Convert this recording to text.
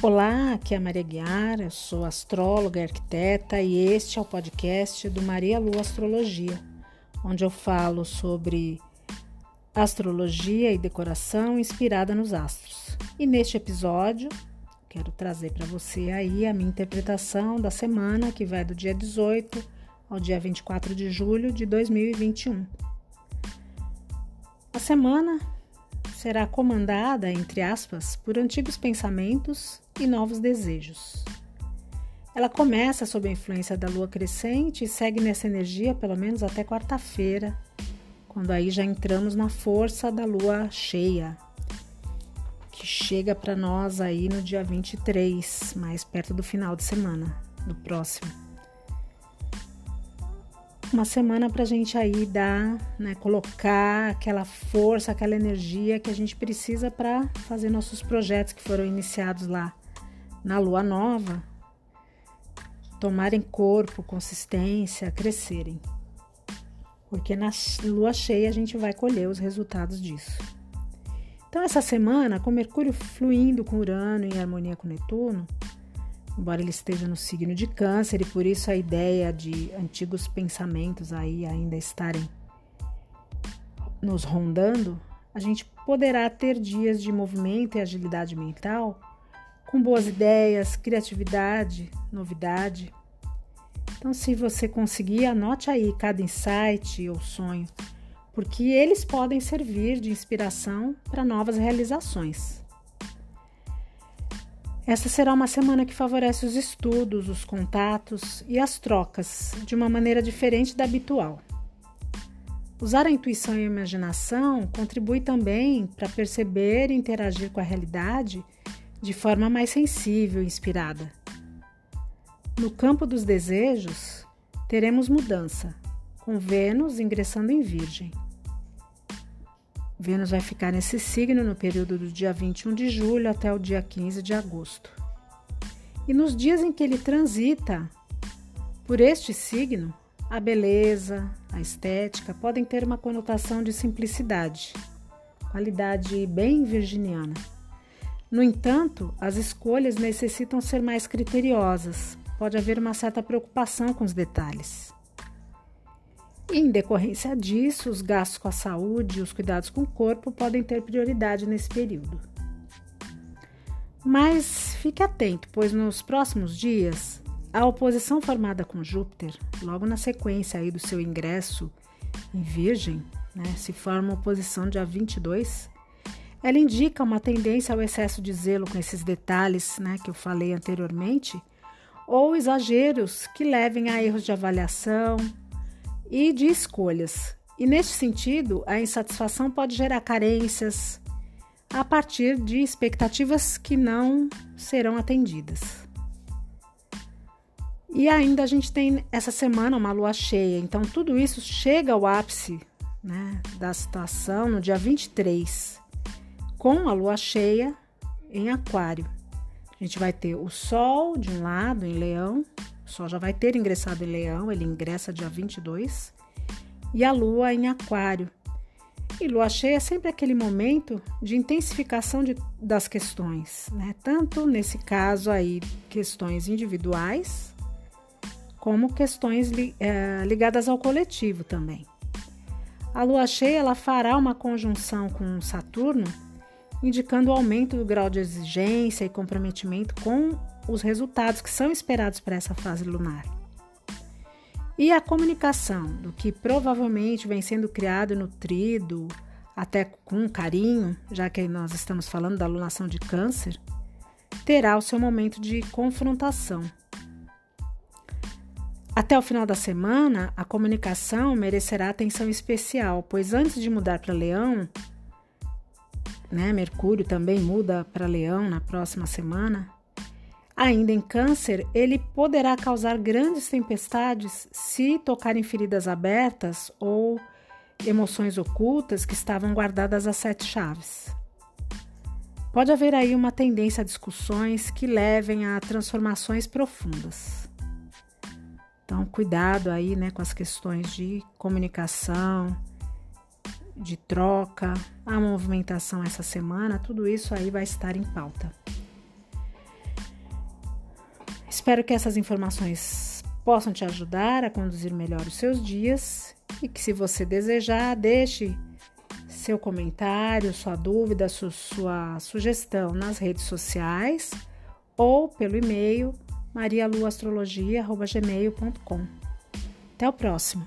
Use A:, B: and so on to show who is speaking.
A: Olá, aqui é a Maria Guiara, eu sou astróloga e arquiteta e este é o podcast do Maria Lu Astrologia, onde eu falo sobre astrologia e decoração inspirada nos astros. E neste episódio, quero trazer para você aí a minha interpretação da semana que vai do dia 18 ao dia 24 de julho de 2021. A semana será comandada, entre aspas, por antigos pensamentos e novos desejos. Ela começa sob a influência da lua crescente e segue nessa energia pelo menos até quarta-feira, quando aí já entramos na força da lua cheia, que chega para nós aí no dia 23, mais perto do final de semana, do próximo uma semana para a gente aí dar, né, colocar aquela força, aquela energia que a gente precisa para fazer nossos projetos que foram iniciados lá na lua nova tomarem corpo, consistência, crescerem. Porque na lua cheia a gente vai colher os resultados disso. Então, essa semana, com Mercúrio fluindo com Urano em harmonia com Netuno, embora ele esteja no signo de Câncer e por isso a ideia de antigos pensamentos aí ainda estarem nos rondando, a gente poderá ter dias de movimento e agilidade mental com boas ideias, criatividade, novidade. Então, se você conseguir, anote aí cada insight ou sonho, porque eles podem servir de inspiração para novas realizações. Esta será uma semana que favorece os estudos, os contatos e as trocas de uma maneira diferente da habitual. Usar a intuição e a imaginação contribui também para perceber e interagir com a realidade de forma mais sensível e inspirada. No campo dos desejos, teremos mudança, com Vênus ingressando em Virgem. Vênus vai ficar nesse signo no período do dia 21 de julho até o dia 15 de agosto. E nos dias em que ele transita por este signo, a beleza, a estética podem ter uma conotação de simplicidade, qualidade bem virginiana. No entanto, as escolhas necessitam ser mais criteriosas, pode haver uma certa preocupação com os detalhes. Em decorrência disso, os gastos com a saúde e os cuidados com o corpo podem ter prioridade nesse período. Mas fique atento, pois nos próximos dias, a oposição formada com Júpiter, logo na sequência aí do seu ingresso em Virgem, né, se forma oposição dia 22, ela indica uma tendência ao excesso de zelo com esses detalhes né, que eu falei anteriormente, ou exageros que levem a erros de avaliação, e de escolhas. E neste sentido, a insatisfação pode gerar carências a partir de expectativas que não serão atendidas. E ainda a gente tem essa semana uma lua cheia, então tudo isso chega ao ápice né, da situação no dia 23, com a lua cheia em Aquário. A gente vai ter o Sol de um lado em Leão Sol já vai ter ingressado em Leão, ele ingressa dia 22, e a Lua em Aquário. E Lua cheia é sempre aquele momento de intensificação de, das questões, né? Tanto nesse caso aí, questões individuais, como questões li, é, ligadas ao coletivo também. A lua cheia ela fará uma conjunção com Saturno, indicando o aumento do grau de exigência e comprometimento com os resultados que são esperados para essa fase lunar. E a comunicação do que provavelmente vem sendo criado e nutrido, até com carinho, já que nós estamos falando da alunação de câncer, terá o seu momento de confrontação. Até o final da semana, a comunicação merecerá atenção especial, pois antes de mudar para Leão, né, Mercúrio também muda para Leão na próxima semana, Ainda em Câncer, ele poderá causar grandes tempestades se tocar em feridas abertas ou emoções ocultas que estavam guardadas às sete chaves. Pode haver aí uma tendência a discussões que levem a transformações profundas. Então, cuidado aí né, com as questões de comunicação, de troca, a movimentação essa semana, tudo isso aí vai estar em pauta. Espero que essas informações possam te ajudar a conduzir melhor os seus dias e que, se você desejar, deixe seu comentário, sua dúvida, sua, sugestão nas redes sociais ou pelo e-mail marialuastrologia.gmail.com. Até o próximo!